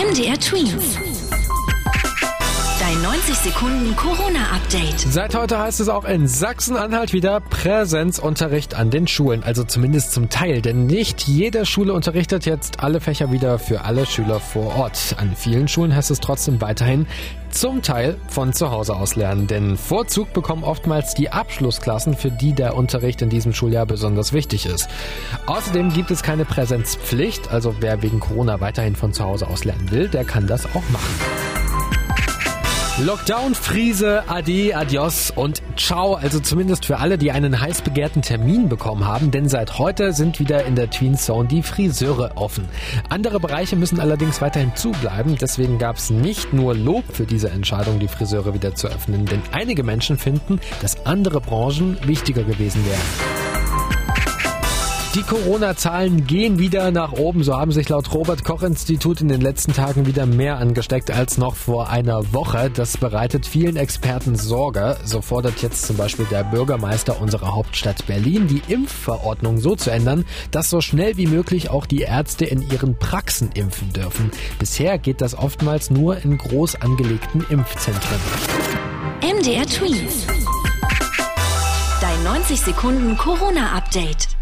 MDR Twins. Dein 90 Sekunden Corona-Update. Seit heute heißt es auch in Sachsen-Anhalt wieder Präsenzunterricht an den Schulen, also zumindest zum Teil, denn nicht jede Schule unterrichtet jetzt alle Fächer wieder für alle Schüler vor Ort. An vielen Schulen heißt es trotzdem weiterhin zum Teil von zu Hause aus lernen, denn Vorzug bekommen oftmals die Abschlussklassen, für die der Unterricht in diesem Schuljahr besonders wichtig ist. Außerdem gibt es keine Präsenzpflicht, also wer wegen Corona weiterhin von zu Hause aus lernen will, der kann das auch machen. Lockdown, Friese, Ade, Adios und Ciao. Also zumindest für alle, die einen heiß begehrten Termin bekommen haben, denn seit heute sind wieder in der Tween Zone die Friseure offen. Andere Bereiche müssen allerdings weiterhin zubleiben. Deswegen gab es nicht nur Lob für diese Entscheidung, die Friseure wieder zu öffnen, denn einige Menschen finden, dass andere Branchen wichtiger gewesen wären. Die Corona-Zahlen gehen wieder nach oben. So haben sich laut Robert Koch-Institut in den letzten Tagen wieder mehr angesteckt als noch vor einer Woche. Das bereitet vielen Experten Sorge. So fordert jetzt zum Beispiel der Bürgermeister unserer Hauptstadt Berlin, die Impfverordnung so zu ändern, dass so schnell wie möglich auch die Ärzte in ihren Praxen impfen dürfen. Bisher geht das oftmals nur in groß angelegten Impfzentren. MDR Twins. Dein 90 Sekunden Corona-Update.